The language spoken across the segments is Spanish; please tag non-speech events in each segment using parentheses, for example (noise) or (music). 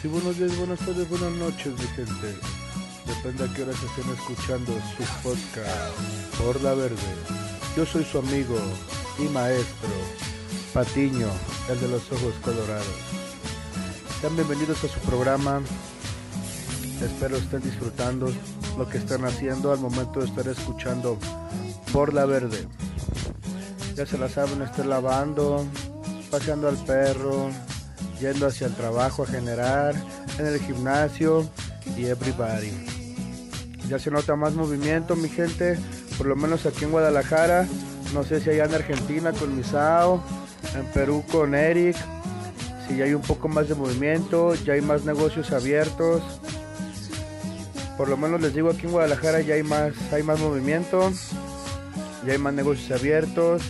Sí, buenos días, buenas tardes, buenas noches, mi gente. Depende a qué horas estén escuchando su podcast por la verde. Yo soy su amigo y maestro, Patiño, el de los ojos colorados. Sean bienvenidos a su programa. Espero estén disfrutando lo que están haciendo al momento de estar escuchando por la verde. Ya se la saben, estén lavando, paseando al perro, yendo hacia el trabajo a generar, en el gimnasio y everybody. Ya se nota más movimiento, mi gente, por lo menos aquí en Guadalajara. No sé si allá en Argentina con Misao, en Perú con Eric. Si ya hay un poco más de movimiento, ya hay más negocios abiertos. Por lo menos les digo aquí en Guadalajara ya hay más, hay más movimiento, ya hay más negocios abiertos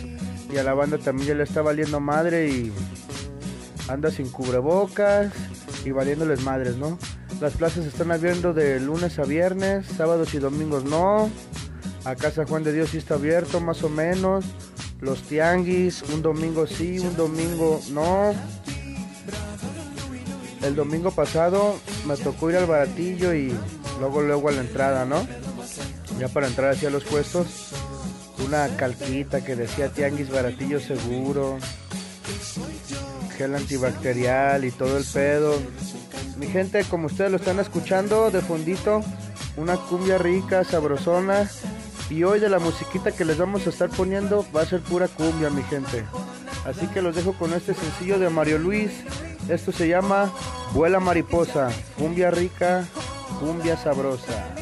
y a la banda también ya le está valiendo madre y anda sin cubrebocas y valiéndoles madres, ¿no? Las plazas están abiertas de lunes a viernes, sábados y domingos no. Acá San Juan de Dios sí está abierto, más o menos. Los tianguis, un domingo sí, un domingo no. El domingo pasado me tocó ir al baratillo y luego luego a la entrada, ¿no? Ya para entrar hacia los puestos, una calquita que decía tianguis baratillo seguro, gel antibacterial y todo el pedo. Mi gente, como ustedes lo están escuchando de fondito, una cumbia rica, sabrosona. Y hoy de la musiquita que les vamos a estar poniendo va a ser pura cumbia, mi gente. Así que los dejo con este sencillo de Mario Luis. Esto se llama Vuela Mariposa. Cumbia rica, cumbia sabrosa.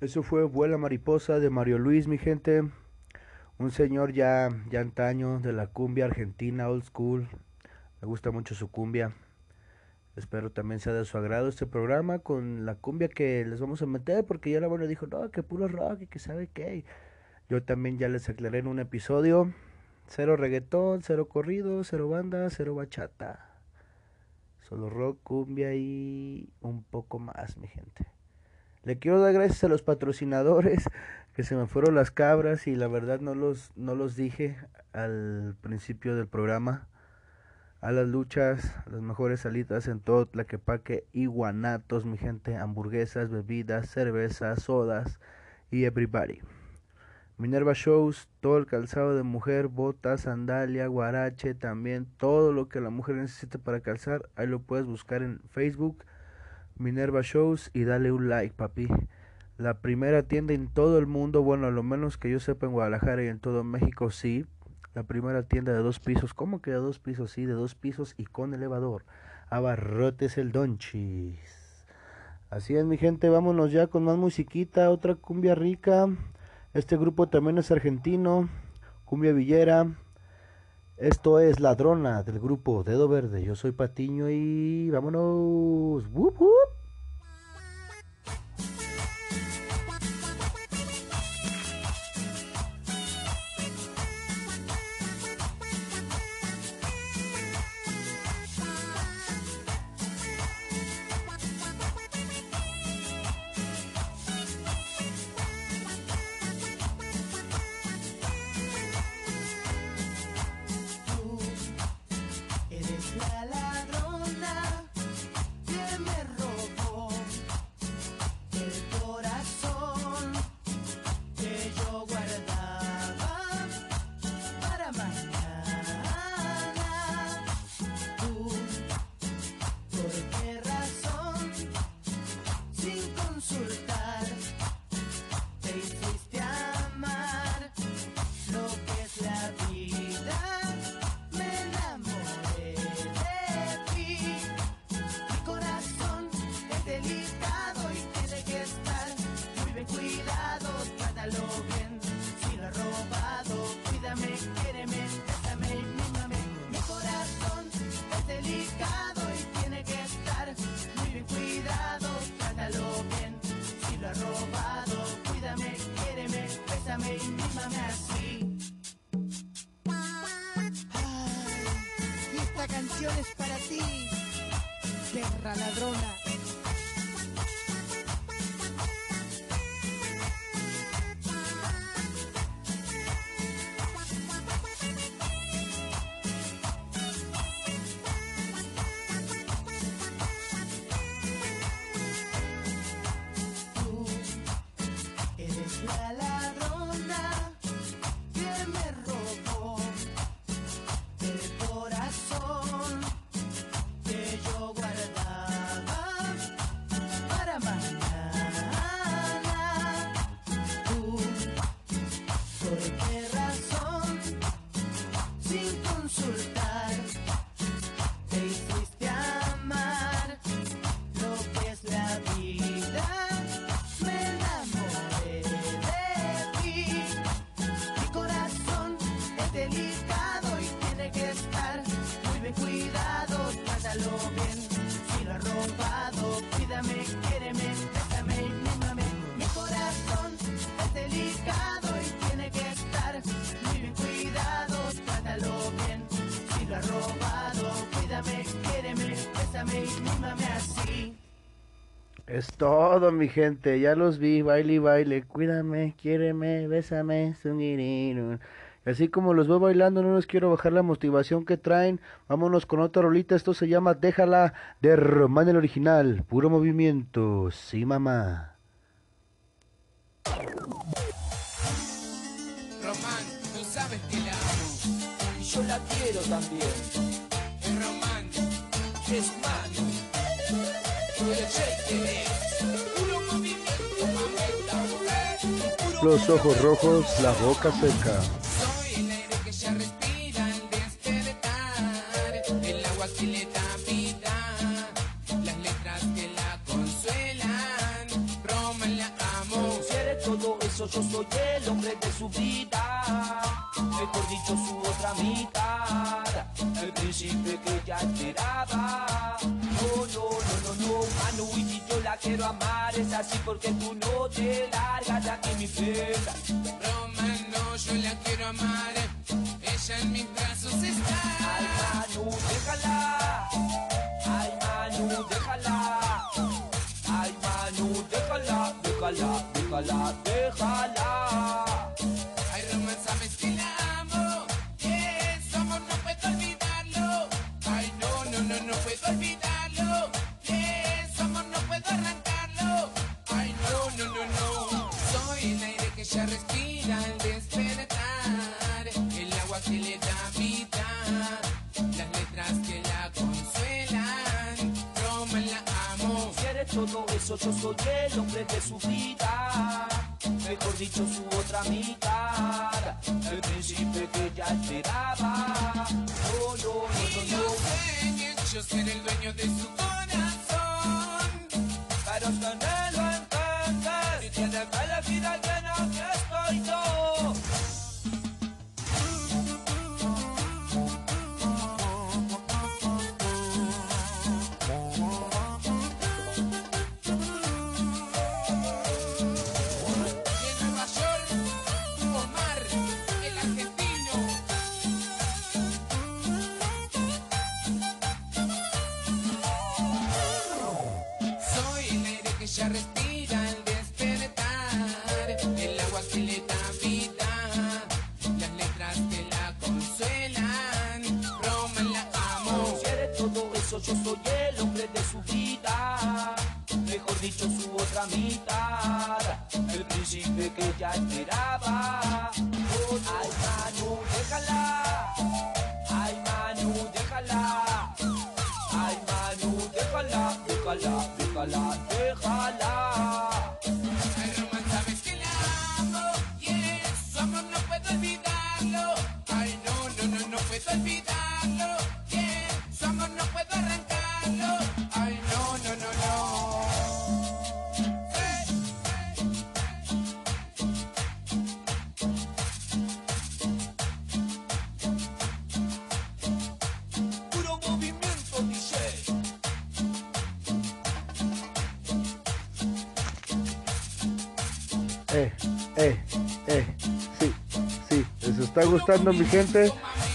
Eso fue Vuela Mariposa de Mario Luis, mi gente. Un señor ya, ya antaño de la cumbia argentina, old school. Me gusta mucho su cumbia. Espero también sea de su agrado este programa con la cumbia que les vamos a meter, porque ya la buena dijo, no, que puro rock y que sabe qué. Yo también ya les aclaré en un episodio. Cero reggaetón, cero corrido, cero banda, cero bachata. Solo rock, cumbia y un poco más, mi gente. Le quiero dar gracias a los patrocinadores (laughs) que se me fueron las cabras y la verdad no los no los dije al principio del programa. A las luchas, las mejores salitas en todo Tlaquepaque y Guanatos, mi gente, hamburguesas, bebidas, cervezas, sodas y everybody. Minerva Shows, todo el calzado de mujer, botas, sandalia, guarache, también todo lo que la mujer necesita para calzar, ahí lo puedes buscar en Facebook, Minerva Shows y dale un like, papi. La primera tienda en todo el mundo, bueno, a lo menos que yo sepa en Guadalajara y en todo México, sí. La primera tienda de dos pisos, ¿cómo que de dos pisos? Sí, de dos pisos y con elevador. Abarrotes el Donchis. Así es, mi gente, vámonos ya con más musiquita, otra cumbia rica. Este grupo también es argentino, cumbia villera. Esto es Ladrona del grupo Dedo Verde. Yo soy Patiño y vámonos. ¡Wup, wup! Esta canción es para ti, perra ladrona. Es todo, mi gente. Ya los vi, baile y baile. Cuídame, quiéreme, bésame, zungirirun. Así como los veo bailando, no les quiero bajar la motivación que traen. Vámonos con otra rolita. Esto se llama Déjala de Román el original. Puro movimiento. Sí, mamá. Román, tú sabes que la amo. Yo la quiero también. Román es mano. los ojos rojos, la boca seca. Soy el aire que ya respira al despertar, el agua que le da vida, las letras que la consuelan, Roma la amo. Si todo eso, yo soy el hombre de su vida, mejor dicho su otra mitad, el príncipe que ya esperaba. No, no, no, no, no, Manu y yo la quiero amar, es así porque tú no vida llena de eh, eh, eh. Sí, sí, les está gustando mi gente.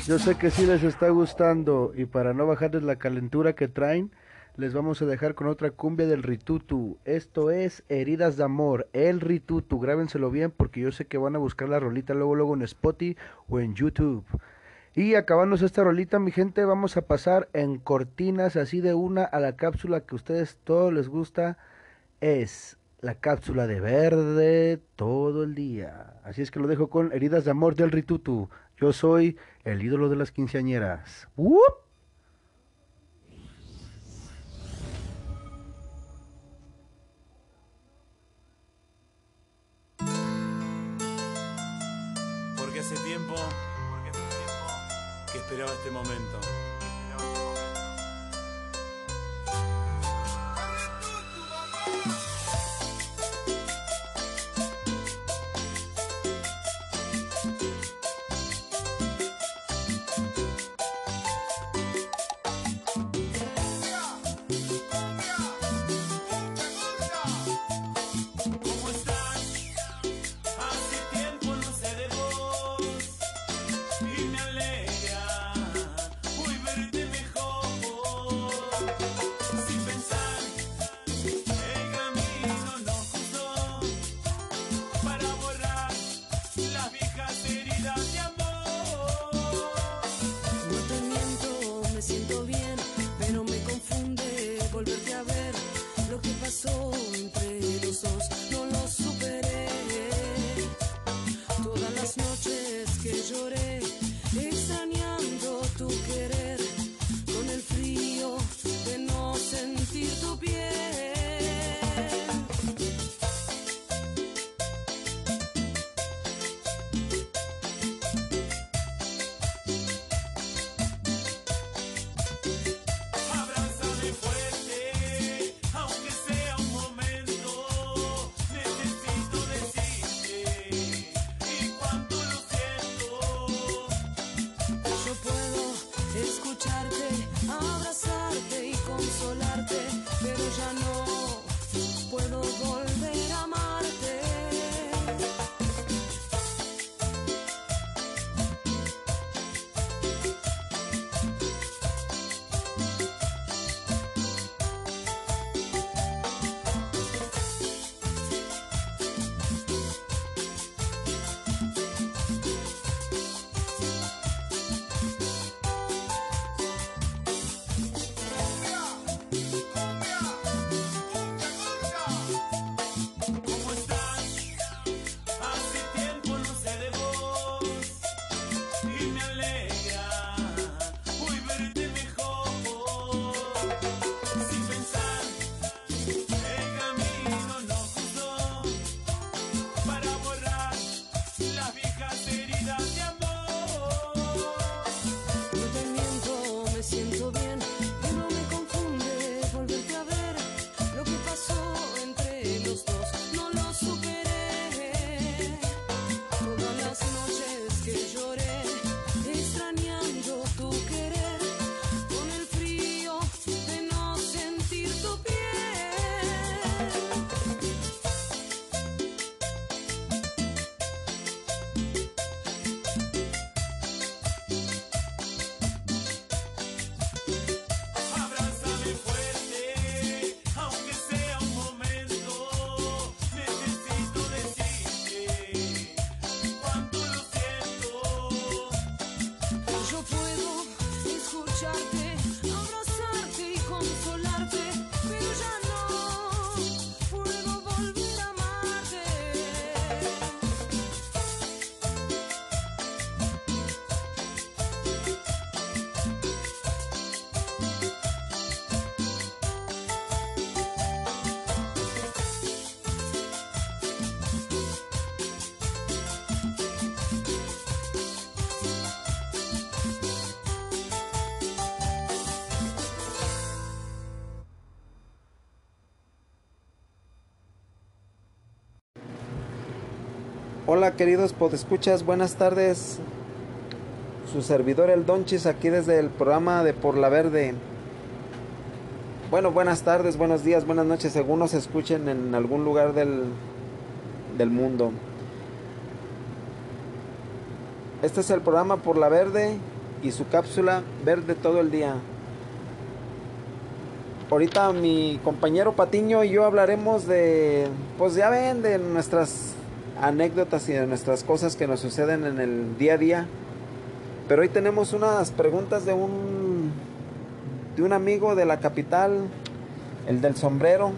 Yo sé que sí les está gustando. Y para no bajarles la calentura que traen, les vamos a dejar con otra cumbia del Ritutu. Esto es Heridas de Amor, el Ritutu. Grábenselo bien porque yo sé que van a buscar la rolita luego, luego en Spotify o en YouTube. Y acabanos esta rolita, mi gente, vamos a pasar en cortinas así de una a la cápsula que a ustedes todos les gusta. Es la cápsula de verde todo el día. Así es que lo dejo con Heridas de Amor del Ritutu. Yo soy el ídolo de las quinceañeras. Porque hace tiempo, porque hace tiempo que esperaba este momento. Hola queridos podescuchas, buenas tardes. Su servidor el Donchis aquí desde el programa de Por la Verde. Bueno, buenas tardes, buenos días, buenas noches, según nos escuchen en algún lugar del, del mundo. Este es el programa Por la Verde y su cápsula Verde todo el día. Ahorita mi compañero Patiño y yo hablaremos de, pues ya ven, de nuestras anécdotas y de nuestras cosas que nos suceden en el día a día. Pero hoy tenemos unas preguntas de un de un amigo de la capital, el del sombrero,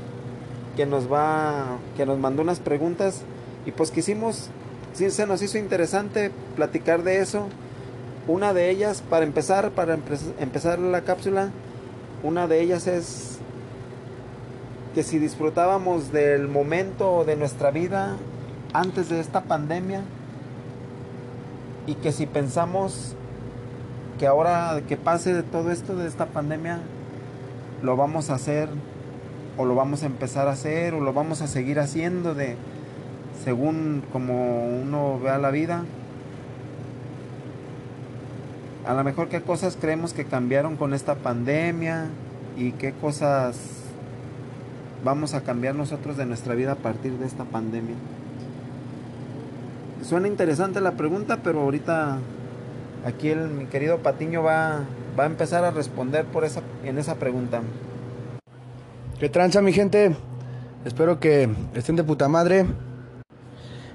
que nos va que nos mandó unas preguntas y pues quisimos sí se nos hizo interesante platicar de eso. Una de ellas para empezar para empe- empezar la cápsula, una de ellas es que si disfrutábamos del momento de nuestra vida antes de esta pandemia y que si pensamos que ahora que pase de todo esto de esta pandemia lo vamos a hacer o lo vamos a empezar a hacer o lo vamos a seguir haciendo de según como uno vea la vida a lo mejor qué cosas creemos que cambiaron con esta pandemia y qué cosas vamos a cambiar nosotros de nuestra vida a partir de esta pandemia. Suena interesante la pregunta, pero ahorita aquí el, mi querido Patiño va, va a empezar a responder por esa, en esa pregunta. ¿Qué tranza mi gente? Espero que estén de puta madre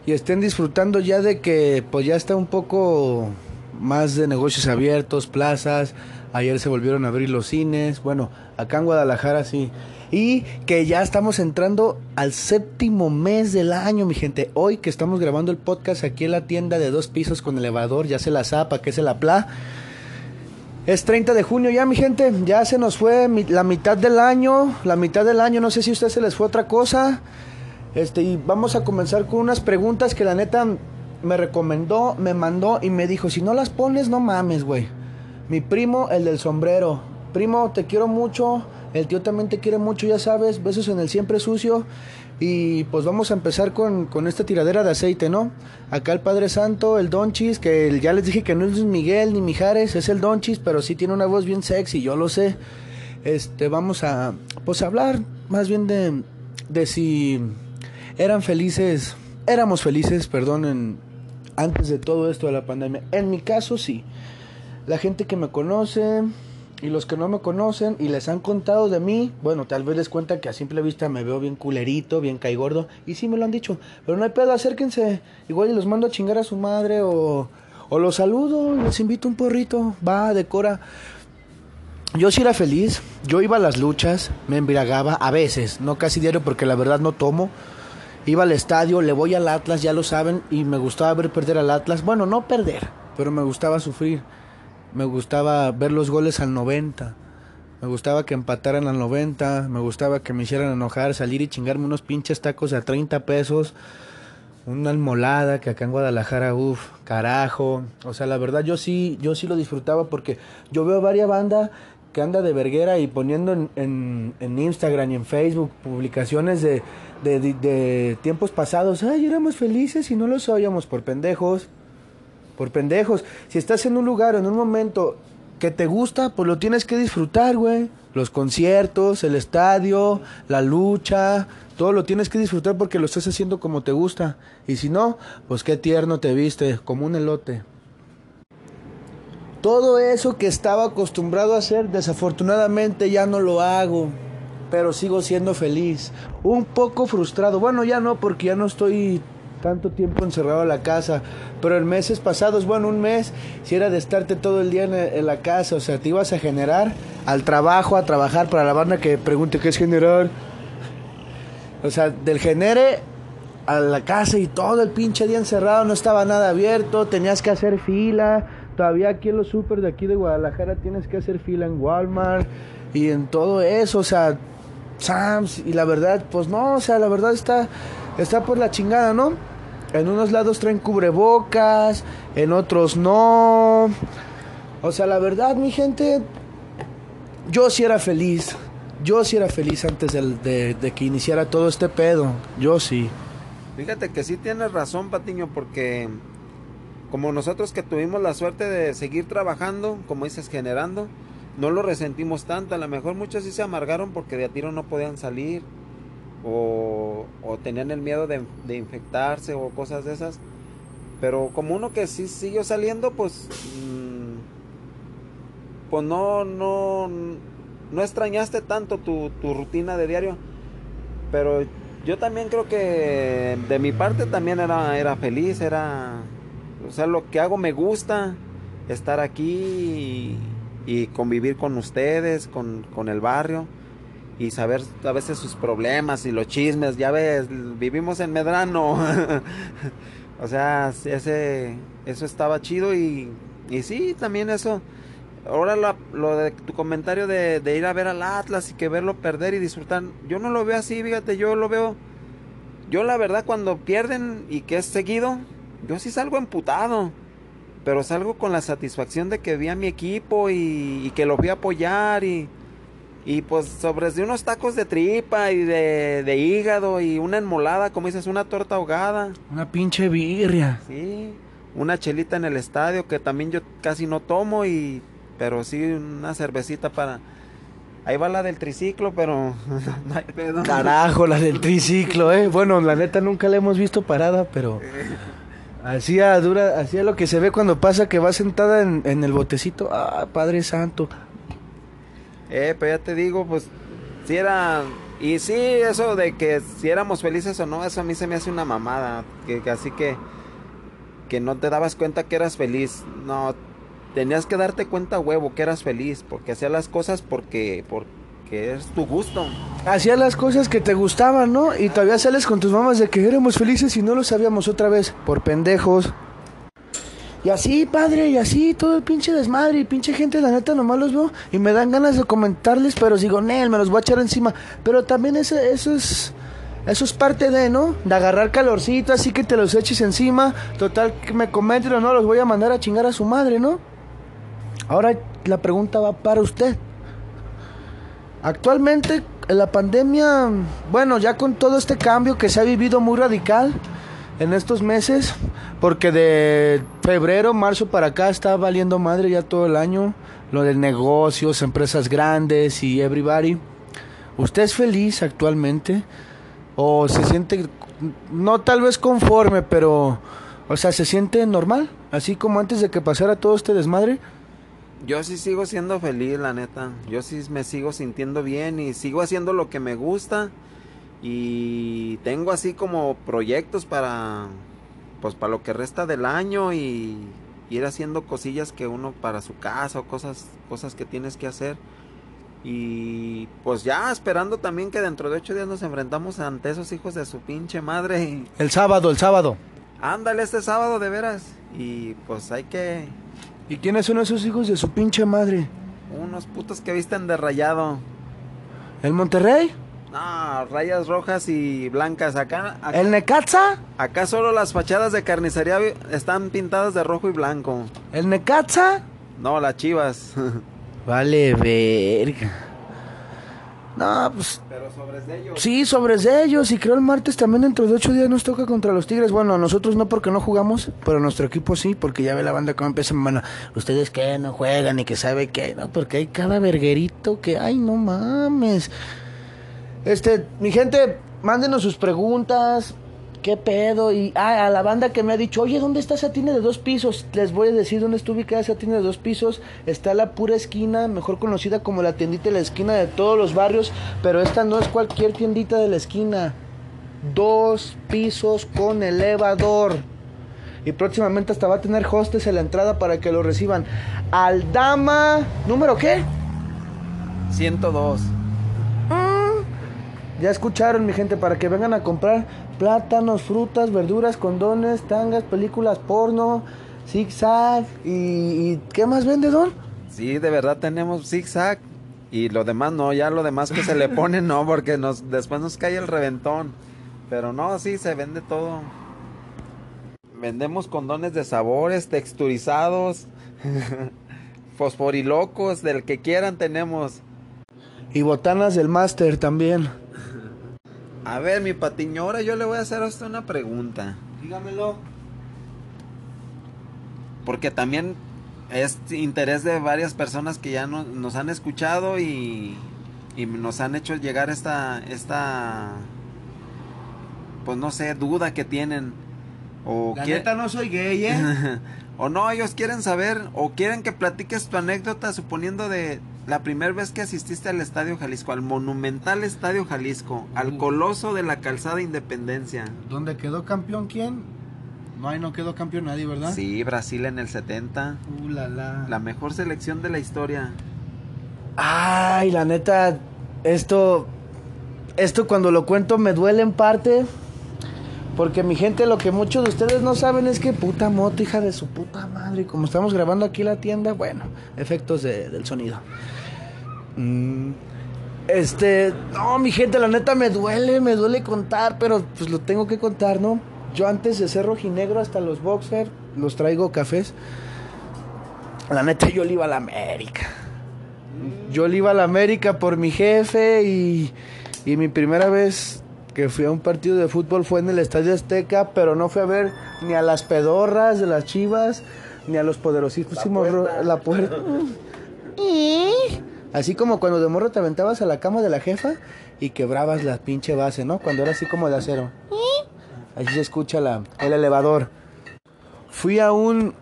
y estén disfrutando ya de que pues ya está un poco más de negocios abiertos, plazas. Ayer se volvieron a abrir los cines. Bueno, acá en Guadalajara sí. Y que ya estamos entrando al séptimo mes del año, mi gente. Hoy que estamos grabando el podcast aquí en la tienda de dos pisos con elevador, ya se la zapa, que se la pla. Es 30 de junio ya, mi gente. Ya se nos fue la mitad del año. La mitad del año, no sé si a ustedes se les fue otra cosa. Este, y vamos a comenzar con unas preguntas que la neta me recomendó, me mandó y me dijo: Si no las pones, no mames, güey. Mi primo, el del sombrero. Primo, te quiero mucho. El tío también te quiere mucho, ya sabes. Besos en el siempre sucio. Y pues vamos a empezar con, con esta tiradera de aceite, ¿no? Acá el Padre Santo, el Donchis, que ya les dije que no es Miguel ni Mijares, es el Donchis, pero sí tiene una voz bien sexy, yo lo sé. Este, vamos a, pues hablar más bien de, de si eran felices, éramos felices, perdón, en- antes de todo esto de la pandemia. En mi caso, sí. La gente que me conoce y los que no me conocen y les han contado de mí, bueno, tal vez les cuentan que a simple vista me veo bien culerito, bien caigordo, y sí me lo han dicho, pero no hay pedo, acérquense, igual y los mando a chingar a su madre o, o los saludo, les invito un porrito, va, decora. Yo sí era feliz, yo iba a las luchas, me embriagaba, a veces, no casi diario porque la verdad no tomo. Iba al estadio, le voy al Atlas, ya lo saben, y me gustaba ver perder al Atlas. Bueno, no perder, pero me gustaba sufrir. Me gustaba ver los goles al 90. Me gustaba que empataran al 90. Me gustaba que me hicieran enojar, salir y chingarme unos pinches tacos a 30 pesos. Una almolada que acá en Guadalajara, uff, carajo. O sea, la verdad yo sí, yo sí lo disfrutaba porque yo veo varias bandas que anda de verguera y poniendo en, en, en Instagram y en Facebook publicaciones de, de, de- de tiempos pasados. Ay, éramos felices y no lo sabíamos por pendejos. Por pendejos. Si estás en un lugar, en un momento que te gusta, pues lo tienes que disfrutar, güey. Los conciertos, el estadio, la lucha, todo lo tienes que disfrutar porque lo estás haciendo como te gusta. Y si no, pues qué tierno te viste, como un elote. Todo eso que estaba acostumbrado a hacer, desafortunadamente ya no lo hago. Pero sigo siendo feliz. Un poco frustrado. Bueno, ya no, porque ya no estoy tanto tiempo encerrado en la casa. Pero en meses pasados, bueno, un mes, si era de estarte todo el día en, la casa. O sea, te ibas a generar al trabajo, a trabajar para la banda que pregunte qué es generar. O sea, del genere a la casa y todo el pinche día encerrado, no estaba nada abierto, tenías que hacer fila. Todavía aquí en los super de aquí de Guadalajara tienes que hacer fila en Walmart y en todo eso, o sea, Sams y la verdad, pues no, o sea, la verdad está está por la chingada, ¿no? En unos lados traen cubrebocas, en otros no. O sea, la verdad, mi gente, yo sí era feliz. Yo sí era feliz antes de, de que iniciara todo este pedo. Yo sí. Fíjate que sí tienes razón, Patiño, porque como nosotros que tuvimos la suerte de seguir trabajando, como dices, generando, no lo resentimos tanto. A lo mejor muchos sí se amargaron porque de a tiro no podían salir o, o tenían el miedo de, de infectarse o cosas de esas. Pero como uno que sí siguió saliendo, pues, mm, pues no, no, no extrañaste tanto tu, tu rutina de diario. Pero yo también creo que de mi parte también era, era feliz, era, o sea, lo que hago me gusta, estar aquí y, y convivir con ustedes, con, con el barrio y saber a veces sus problemas y los chismes, ya ves, vivimos en Medrano, (laughs) o sea, ese, eso estaba chido y, y sí, también eso. Ahora lo de tu comentario de, ir a ver al Atlas y que verlo perder y disfrutar, yo no lo veo así, fíjate, yo lo veo, yo la verdad cuando pierden y que es seguido, yo sí salgo emputado, pero salgo con la satisfacción de que vi a mi equipo y, y que lo vi apoyar y, y pues sobre de unos tacos de tripa y de, de hígado y una enmolada, como dices, una torta ahogada. Una pinche birria. Sí, una chelita en el estadio que también yo casi no tomo y pero sí una cervecita para ahí va la del triciclo, pero (laughs) no hay pedo. Carajo, la del triciclo, eh. Bueno, la neta nunca la hemos visto parada, pero (laughs) hacía dura, hacía lo que se ve cuando pasa que va sentada en, en el botecito. Ah, Padre Santo. Eh, pero ya te digo, pues si era y sí eso de que si éramos felices o no, eso a mí se me hace una mamada, que, que así que que no te dabas cuenta que eras feliz. No, tenías que darte cuenta huevo que eras feliz, porque hacías las cosas porque porque es tu gusto. Hacía las cosas que te gustaban, ¿no? Y todavía sales con tus mamás de que éramos felices y no lo sabíamos otra vez, por pendejos. Y así, padre, y así, todo el pinche desmadre y pinche gente, la neta, nomás los veo y me dan ganas de comentarles, pero digo, Nel, me los voy a echar encima. Pero también eso, eso es... Eso es parte de, ¿no? De agarrar calorcito, así que te los eches encima. Total, que me comenten o no, los voy a mandar a chingar a su madre, ¿no? Ahora la pregunta va para usted. Actualmente, en la pandemia, bueno, ya con todo este cambio que se ha vivido muy radical en estos meses, porque de febrero, marzo para acá está valiendo madre ya todo el año, lo de negocios, empresas grandes y everybody. ¿Usted es feliz actualmente? ¿O se siente, no tal vez conforme, pero, o sea, se siente normal? Así como antes de que pasara todo este desmadre. Yo sí sigo siendo feliz, la neta. Yo sí me sigo sintiendo bien y sigo haciendo lo que me gusta. Y tengo así como proyectos para pues para lo que resta del año y ir haciendo cosillas que uno para su casa o cosas cosas que tienes que hacer. Y pues ya esperando también que dentro de ocho días nos enfrentamos ante esos hijos de su pinche madre. El sábado, el sábado. ándale este sábado de veras. Y pues hay que ¿Y quiénes son esos hijos de su pinche madre? unos putos que visten de rayado. ¿El Monterrey? No, rayas rojas y blancas. Acá, acá, ¿El Necaxa? acá solo las fachadas de carnicería están pintadas de rojo y blanco. ¿El Necaxa? No, las chivas. (laughs) Vale, verga. No, pues Pero sobre ellos. sí, sobre ellos. Y creo el martes también dentro de ocho días nos toca contra los Tigres. Bueno, a nosotros no porque no jugamos, pero nuestro equipo sí, porque ya ve la banda cómo empieza. Bueno, ustedes que no juegan y que sabe que no, porque hay cada verguerito que, ay, no mames. Este, mi gente, mándenos sus preguntas. ¿Qué pedo? Y ah, a la banda que me ha dicho, oye, ¿dónde está esa tienda de dos pisos? Les voy a decir dónde está ubicada esa tienda de dos pisos. Está la pura esquina, mejor conocida como la tiendita de la esquina de todos los barrios. Pero esta no es cualquier tiendita de la esquina. Dos pisos con elevador. Y próximamente hasta va a tener hostes en la entrada para que lo reciban. Aldama, ¿número qué? 102. Ya escucharon, mi gente, para que vengan a comprar plátanos, frutas, verduras, condones, tangas, películas porno, zigzag y, y ¿qué más vende, Don? Sí, de verdad tenemos zigzag. Y lo demás no, ya lo demás que se le (laughs) pone no, porque nos, después nos cae el reventón. Pero no, sí, se vende todo. Vendemos condones de sabores, texturizados, (laughs) fosforilocos, del que quieran tenemos. Y botanas del máster también. A ver, mi patiño, ahora yo le voy a hacer a usted una pregunta. Dígamelo. Porque también es interés de varias personas que ya no- nos han escuchado y, y nos han hecho llegar esta, esta, pues no sé, duda que tienen. O La neta no soy gay, ¿eh? (laughs) o no, ellos quieren saber o quieren que platiques tu anécdota suponiendo de la primera vez que asististe al Estadio Jalisco, al monumental Estadio Jalisco, al coloso de la calzada Independencia. ¿Dónde quedó campeón quién? No, ahí no quedó campeón nadie, ¿verdad? Sí, Brasil en el 70, Uh, la, la. la mejor selección de la historia. Ay, la neta, esto, esto cuando lo cuento me duele en parte. Porque mi gente, lo que muchos de ustedes no saben es que puta moto, hija de su puta madre. Como estamos grabando aquí la tienda, bueno, efectos de- del sonido. Mm, este, no, mi gente, la neta me duele, me duele contar, pero pues lo tengo que contar, ¿no? Yo antes de ser rojinegro hasta los boxer, los traigo cafés. La neta, yo le iba a la América. Yo le iba a la América por mi jefe y, y mi primera vez que fui a un partido de fútbol fue en el Estadio Azteca, pero no fui a ver ni a las pedorras de las chivas, ni a los poderosísimos... ro- La puerta. Y- Así como cuando de morro te aventabas a la cama de la jefa y quebrabas la pinche base, ¿no? Cuando era así como de acero. Así se escucha la, el elevador. Fui a un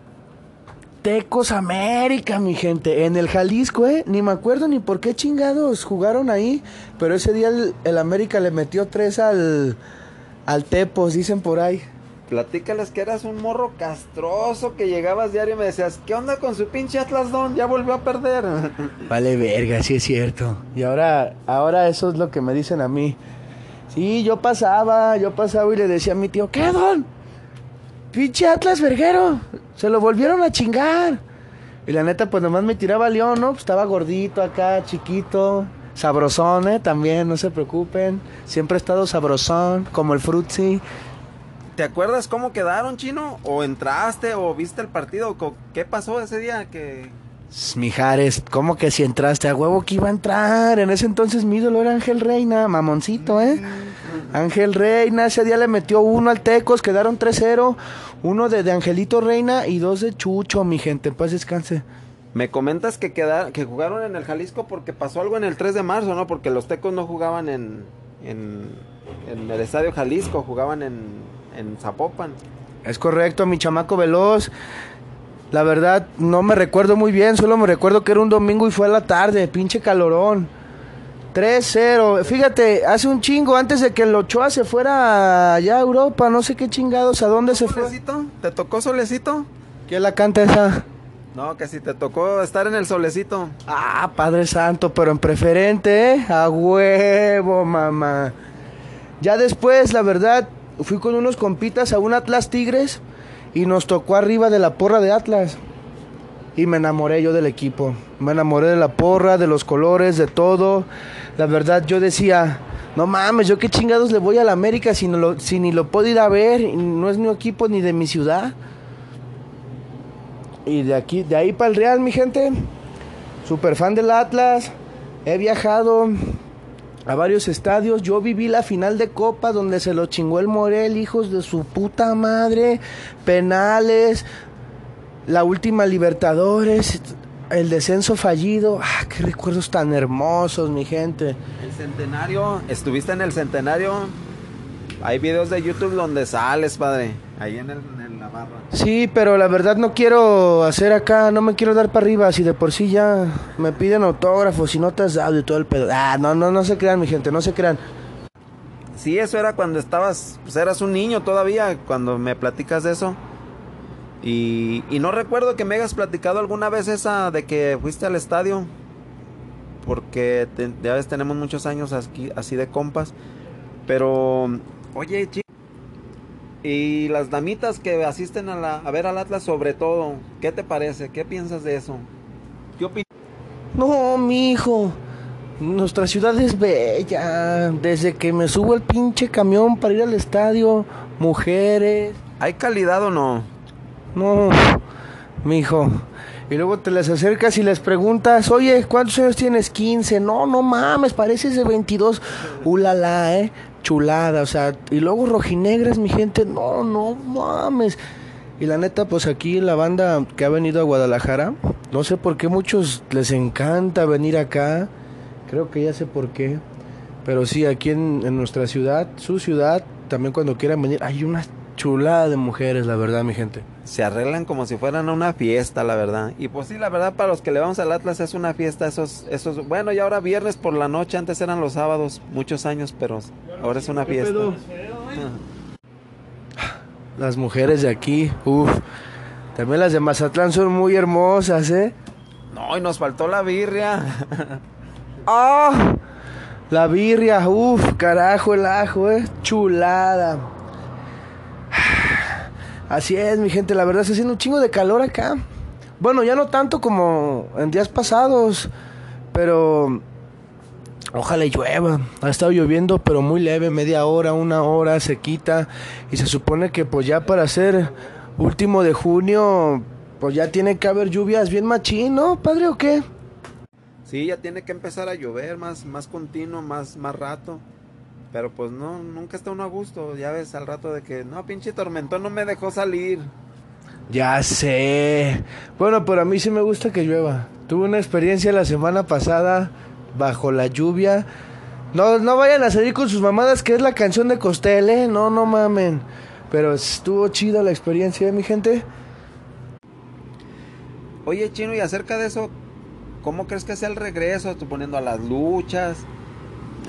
Tecos América, mi gente, en el Jalisco, ¿eh? Ni me acuerdo ni por qué chingados jugaron ahí, pero ese día el, el América le metió tres al, al Tepos, dicen por ahí. Platícales que eras un morro castroso que llegabas diario y me decías, ¿qué onda con su pinche Atlas Don? Ya volvió a perder. (laughs) Vale verga, sí es cierto. Y ahora, ahora eso es lo que me dicen a mí. Sí, yo pasaba, yo pasaba y le decía a mi tío, ¿qué, don? Pinche Atlas verguero, se lo volvieron a chingar. Y la neta, pues nomás me tiraba león, ¿no? Pues estaba gordito acá, chiquito, sabrosón, ¿eh? También, no se preocupen. Siempre he estado sabrosón, como el frutzi. ¿Te acuerdas cómo quedaron, chino? ¿O entraste o viste el partido? ¿Qué pasó ese día? Que Mijares, ¿cómo que si entraste a huevo que iba a entrar? En ese entonces mi ídolo era Ángel Reina, mamoncito, ¿eh? Ángel Reina, ese día le metió uno al Tecos, quedaron 3-0. Uno de, de Angelito Reina y dos de Chucho, mi gente, en paz descanse. me comentas que que jugaron en el Jalisco porque pasó algo en el 3 de marzo, ¿no? Porque los tecos no jugaban en, en, en el Estadio Jalisco, jugaban en, en Zapopan. Es correcto, mi chamaco veloz. La verdad, no me recuerdo muy bien, solo me recuerdo que era un domingo y fue a la tarde, pinche calorón. 3-0. Fíjate, hace un chingo antes de que el Ochoa se fuera allá a Europa, no sé qué chingados, ¿a dónde se fue? ¿Solecito? ¿Te tocó solecito? ¿Quién la canta esa? No, que si te tocó estar en el solecito. Ah, Padre Santo, pero en preferente, ¿eh? A huevo, mamá. Ya después, la verdad, fui con unos compitas a un Atlas Tigres y nos tocó arriba de la porra de Atlas. Y me enamoré yo del equipo. Me enamoré de la porra, de los colores, de todo. La verdad, yo decía, no mames, yo qué chingados le voy a la América si, no lo, si ni lo puedo ir a ver, no es mi equipo ni de mi ciudad. Y de aquí, de ahí para el Real, mi gente. Super fan del Atlas. He viajado a varios estadios. Yo viví la final de Copa donde se lo chingó el Morel, hijos de su puta madre. Penales. La última Libertadores. El descenso fallido. Ah, qué recuerdos tan hermosos, mi gente. El centenario, estuviste en el centenario. Hay videos de YouTube donde sales, padre. Ahí en, el, Sí, pero la verdad no quiero hacer acá, no me quiero dar para arriba, si de por sí ya me piden autógrafos y notas de audio y todo el pedo. Ah, no, no, no se crean, mi gente, no se crean. Sí, eso era cuando estabas, pues eras un niño todavía, cuando me platicas de eso. Y, y no recuerdo que me hayas platicado alguna vez esa de que fuiste al estadio. Porque te- ya ves, tenemos muchos años aquí, así de compas. Pero, oye, chico. Y las damitas que asisten a, la, a ver al Atlas sobre todo, ¿qué te parece? ¿Qué piensas de eso? ¿Qué opinas? No, mi hijo, nuestra ciudad es bella. Desde que me subo al pinche camión para ir al estadio, mujeres. ¿Hay calidad o no? No, mi hijo. Y luego te les acercas y les preguntas, oye, ¿cuántos años tienes? 15. No, no mames, pareces de 22. Ulala, ¿eh? Chulada, o sea, y luego rojinegras, mi gente, no, no mames. Y la neta, pues aquí la banda que ha venido a Guadalajara, no sé por qué muchos les encanta venir acá, creo que ya sé por qué, pero sí, aquí en, en nuestra ciudad, su ciudad, también cuando quieran venir, hay una chulada de mujeres, la verdad, mi gente. Se arreglan como si fueran a una fiesta, la verdad. Y pues sí, la verdad, para los que le vamos al Atlas es una fiesta. Esos, esos, bueno, y ahora viernes por la noche, antes eran los sábados, muchos años, pero ahora es una fiesta. (laughs) Las mujeres de aquí, uff. También las de Mazatlán son muy hermosas, ¿eh? No, y nos faltó la birria. (laughs) ¡Ah! La birria, uff, carajo el ajo, ¿eh? Chulada. Así es, mi gente, la verdad está haciendo un chingo de calor acá. Bueno, ya no tanto como en días pasados, pero ojalá llueva. Ha estado lloviendo, pero muy leve, media hora, una hora, se quita. Y se supone que pues ya para ser último de junio, pues ya tiene que haber lluvias bien machín, ¿no, padre, o qué? Sí, ya tiene que empezar a llover más, más continuo, más, más rato. Pero pues no, nunca está uno a gusto. Ya ves al rato de que, no, pinche tormentón no me dejó salir. Ya sé. Bueno, pero a mí sí me gusta que llueva. Tuve una experiencia la semana pasada bajo la lluvia. No, no vayan a salir con sus mamadas, que es la canción de Costel, ¿eh? No, no mamen. Pero estuvo chida la experiencia, ¿eh, mi gente. Oye, Chino, y acerca de eso, ¿cómo crees que sea el regreso? Tú poniendo a las luchas.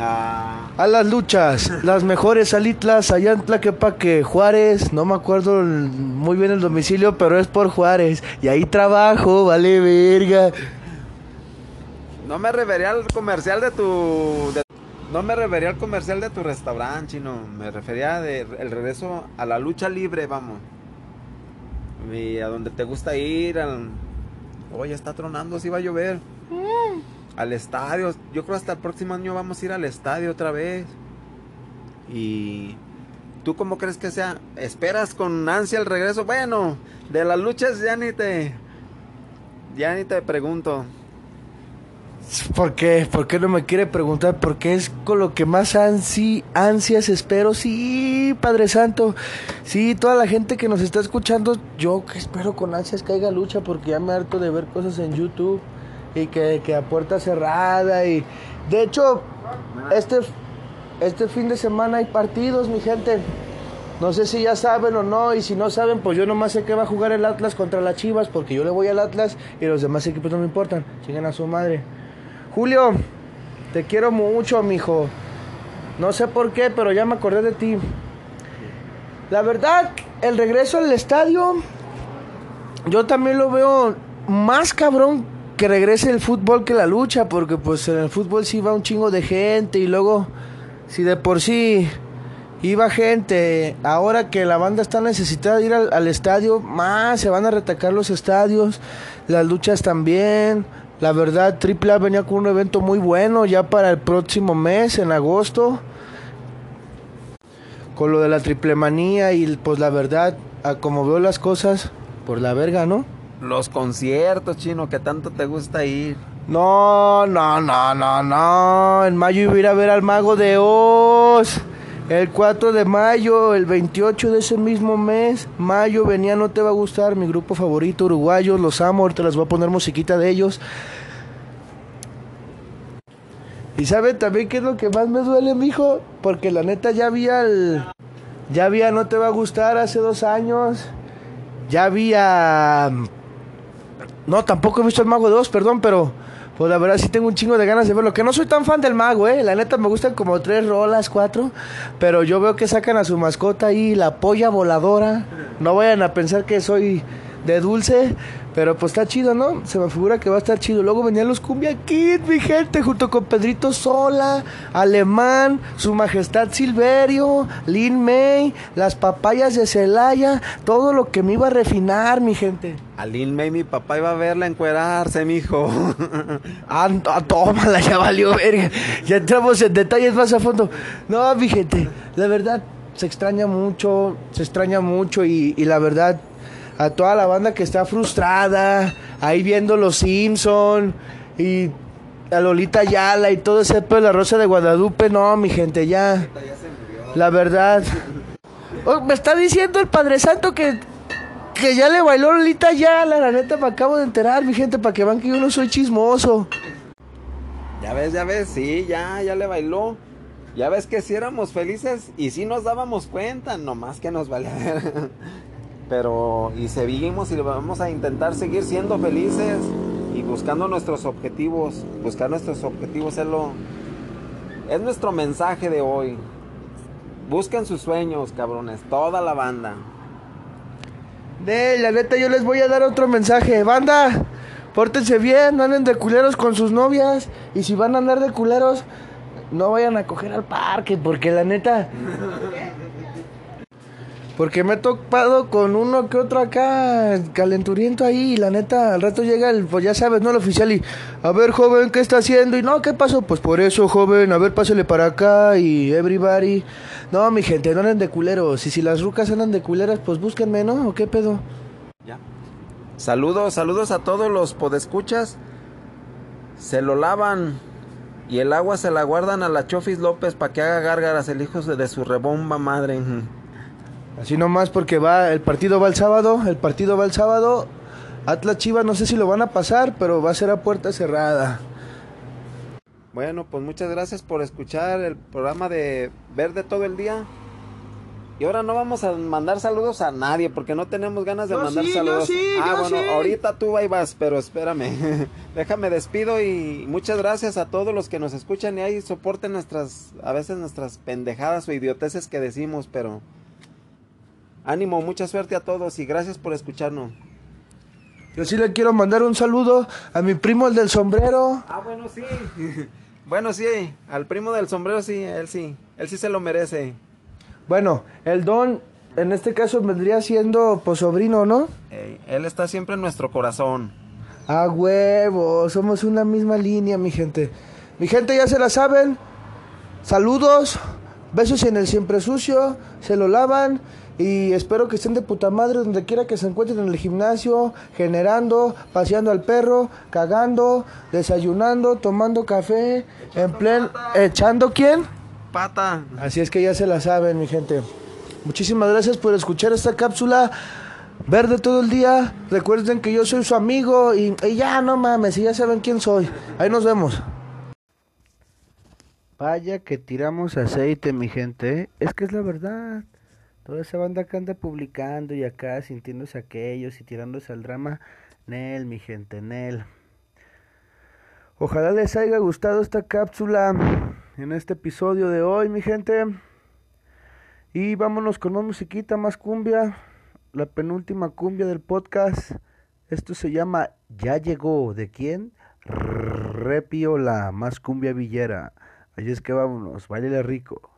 A... A las luchas, las mejores alitlas allá en Tlaquepaque, Juárez, no me acuerdo el- muy bien el domicilio, pero es por Juárez. Y ahí trabajo, vale verga. No me refería al comercial de tu... de- No me refería al comercial de tu restaurante, Chino. Me refería de el regreso a la lucha libre, vamos. Y a donde te gusta ir, al... Oye, está tronando, sí va a llover. Al estadio. Yo creo hasta el próximo año vamos a ir al estadio otra vez. Y... ¿Tú cómo crees que sea? ¿Esperas con ansia el regreso? Bueno, de las luchas ya ni te... Ya ni te pregunto. ¿Por qué? ¿Por qué no me quiere preguntar? Porque es con lo que más ansi, ansias espero. Sí, Padre Santo. Sí, toda la gente que nos está escuchando, yo que espero con ansias que haya lucha porque ya me harto de ver cosas en YouTube y que, que a puerta cerrada. Y de hecho, este, este fin de semana hay partidos, mi gente. No sé si ya saben o no, y si no saben, pues yo nomás sé que va a jugar el Atlas contra las Chivas, porque yo le voy al Atlas y los demás equipos no me importan. Sigan a su madre. Julio, te quiero mucho, mijo. No sé por qué, pero ya me acordé de ti. La verdad, el regreso al estadio, yo también lo veo más cabrón que regrese el fútbol que la lucha, porque pues en el fútbol sí va un chingo de gente y luego, si de por sí iba gente, ahora que la banda está necesitada ir al, estadio, más se van a retacar los estadios, las luchas también. La verdad, AAA venía con un evento muy bueno ya para el próximo mes, en agosto. Con lo de la triple manía y pues la verdad, como veo las cosas, por la verga, ¿no? Los conciertos, chino, que tanto te gusta ir. No, no, no, no, no. En mayo iba a ir a ver al Mago de Oz. El 4 de mayo, el 28 de ese mismo mes, mayo venía No Te Va a Gustar, mi grupo favorito, uruguayos, los amo, ahorita les voy a poner musiquita de ellos. Y saben también qué es lo que más me duele, mijo, porque la neta ya había el... Ya había No Te Va a Gustar hace dos años, ya había... No, tampoco he visto el Mago de Oz, perdón, pero pues la verdad sí tengo un chingo de ganas de verlo. Que no soy tan fan del Mago, eh. La neta me gustan como tres rolas, cuatro. Pero yo veo que sacan a su mascota ahí, la polla voladora. No vayan a pensar que soy de dulce. Pero pues está chido, ¿no? Se me figura que va a estar chido. Luego venían los Cumbia Kids, mi gente, junto con Pedrito Sola, Alemán, Su Majestad Silverio, Lin May, las papayas de Celaya, todo lo que me iba a refinar, mi gente. A Lin May, mi papá iba a verla encuerarse, mijo. (laughs) Ah, tómala, ya valió verga. Ya entramos en detalles más a fondo. No, mi gente, la verdad, se extraña mucho, se extraña mucho y, y la verdad, a toda la banda que está frustrada, ahí viendo Los Simpson y a Lolita Yala y todo ese pedo la Rosa de Guadalupe, no, mi gente, ya. La verdad. Oh, me está diciendo el Padre Santo que, que ya le bailó Lolita ya. La, neta me acabo de enterar, mi gente, para que vean que yo no soy chismoso. Ya ves, ya ves, sí, ya, ya le bailó. Ya ves que sí éramos felices y sí nos dábamos cuenta, nomás que nos valía. (laughs) Pero, y seguimos y vamos a intentar seguir siendo felices y buscando nuestros objetivos. Buscar nuestros objetivos es lo. Es nuestro mensaje de hoy. Busquen sus sueños, cabrones, toda la banda. De la neta, yo les voy a dar otro mensaje. Banda, pórtense bien, no anden de culeros con sus novias. Y si van a andar de culeros, no vayan a coger al parque, porque la neta. (laughs) Porque me he topado con uno que otro acá, calenturiento ahí, y la neta, al rato llega el, pues ya sabes, ¿no? El oficial y, a ver, joven, ¿qué está haciendo? Y no, ¿qué pasó? Pues por eso, joven, a ver, pásele para acá y everybody. No, mi gente, no anden de culeros. Y si las rucas andan de culeras, pues búsquenme, ¿no? ¿O qué pedo? Ya. Saludos, saludos a todos los podescuchas. Se lo lavan y el agua se la guardan a la Chofis López para que haga gárgaras el hijo de su rebomba madre. Así nomás porque va, el partido va el sábado, el partido va el sábado. Atlas Chivas no sé si lo van a pasar, pero va a ser a puerta cerrada. Bueno, pues muchas gracias por escuchar el programa de Verde todo el día. Y ahora no vamos a mandar saludos a nadie porque no tenemos ganas de Yo mandar sí, yo saludos. sí, ah, yo bueno, sí. ahorita tú ahí vas, pero espérame. (laughs) Déjame despido y muchas gracias a todos los que nos escuchan y ahí soporten nuestras, a veces nuestras pendejadas o idioteces que decimos, pero ánimo, mucha suerte a todos y gracias por escucharnos. Yo sí le quiero mandar un saludo a mi primo el del sombrero. Ah, bueno, sí. (laughs) bueno, sí, al primo del sombrero sí, él sí, él sí se lo merece. Bueno, el don en este caso vendría siendo pues sobrino, ¿no? Ey, él está siempre en nuestro corazón. A huevo, somos una misma línea, mi gente. Mi gente ya se la saben. Saludos, besos en el siempre sucio, se lo lavan y espero que estén de puta madre donde quiera que se encuentren en el gimnasio, generando, paseando al perro, cagando, desayunando, tomando café, en plen echando quién? Pata. Así es que ya se la saben, mi gente. Muchísimas gracias por escuchar esta cápsula verde todo el día. Recuerden que yo soy su amigo y, y ya no mames, y ya saben quién soy. Ahí nos vemos. Vaya que tiramos aceite, mi gente. Es que es la verdad. Toda esa banda que anda publicando y acá sintiéndose aquellos y tirándose al drama. Nel, mi gente, Nel. Ojalá les haya gustado esta cápsula en este episodio de hoy, mi gente. Y vámonos con más musiquita, más cumbia. La penúltima cumbia del podcast. Esto se llama Ya llegó. ¿De quién? Repiola, más cumbia villera. Así es que vámonos, bailele rico.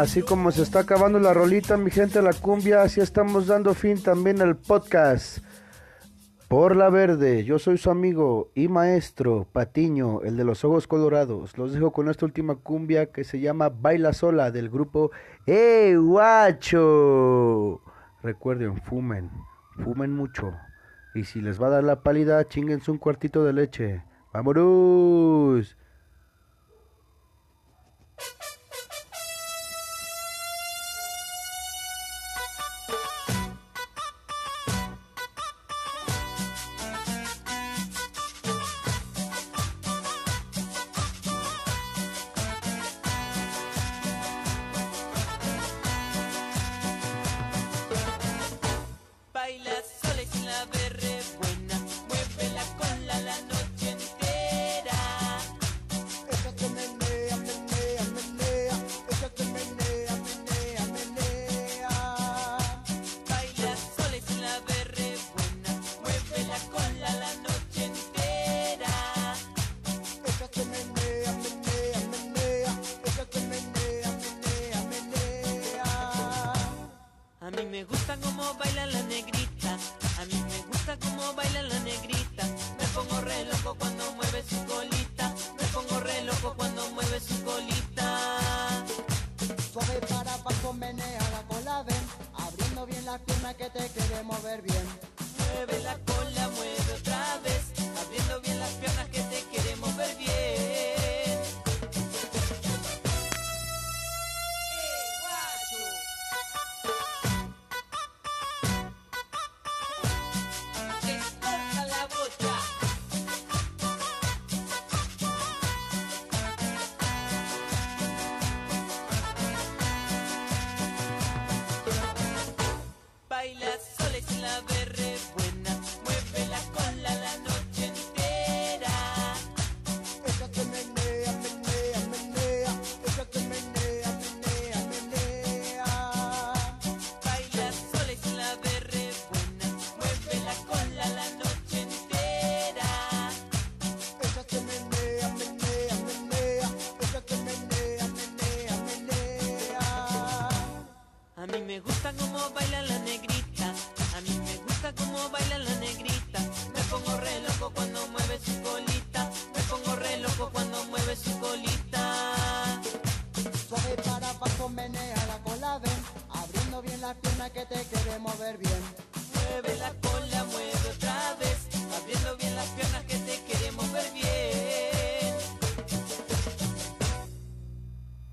Así como se está acabando la rolita, mi gente, la cumbia, así estamos dando fin también al podcast. Por la verde, yo soy su amigo y maestro Patiño, el de los ojos colorados. Los dejo con esta última cumbia que se llama Baila Sola del grupo ¡Eh, guacho! Recuerden, fumen, fumen mucho. Y si les va a dar la pálida, chinguense un cuartito de leche. ¡Vámonos! la pierna que te queremos ver bien. Mueve la cola, mueve.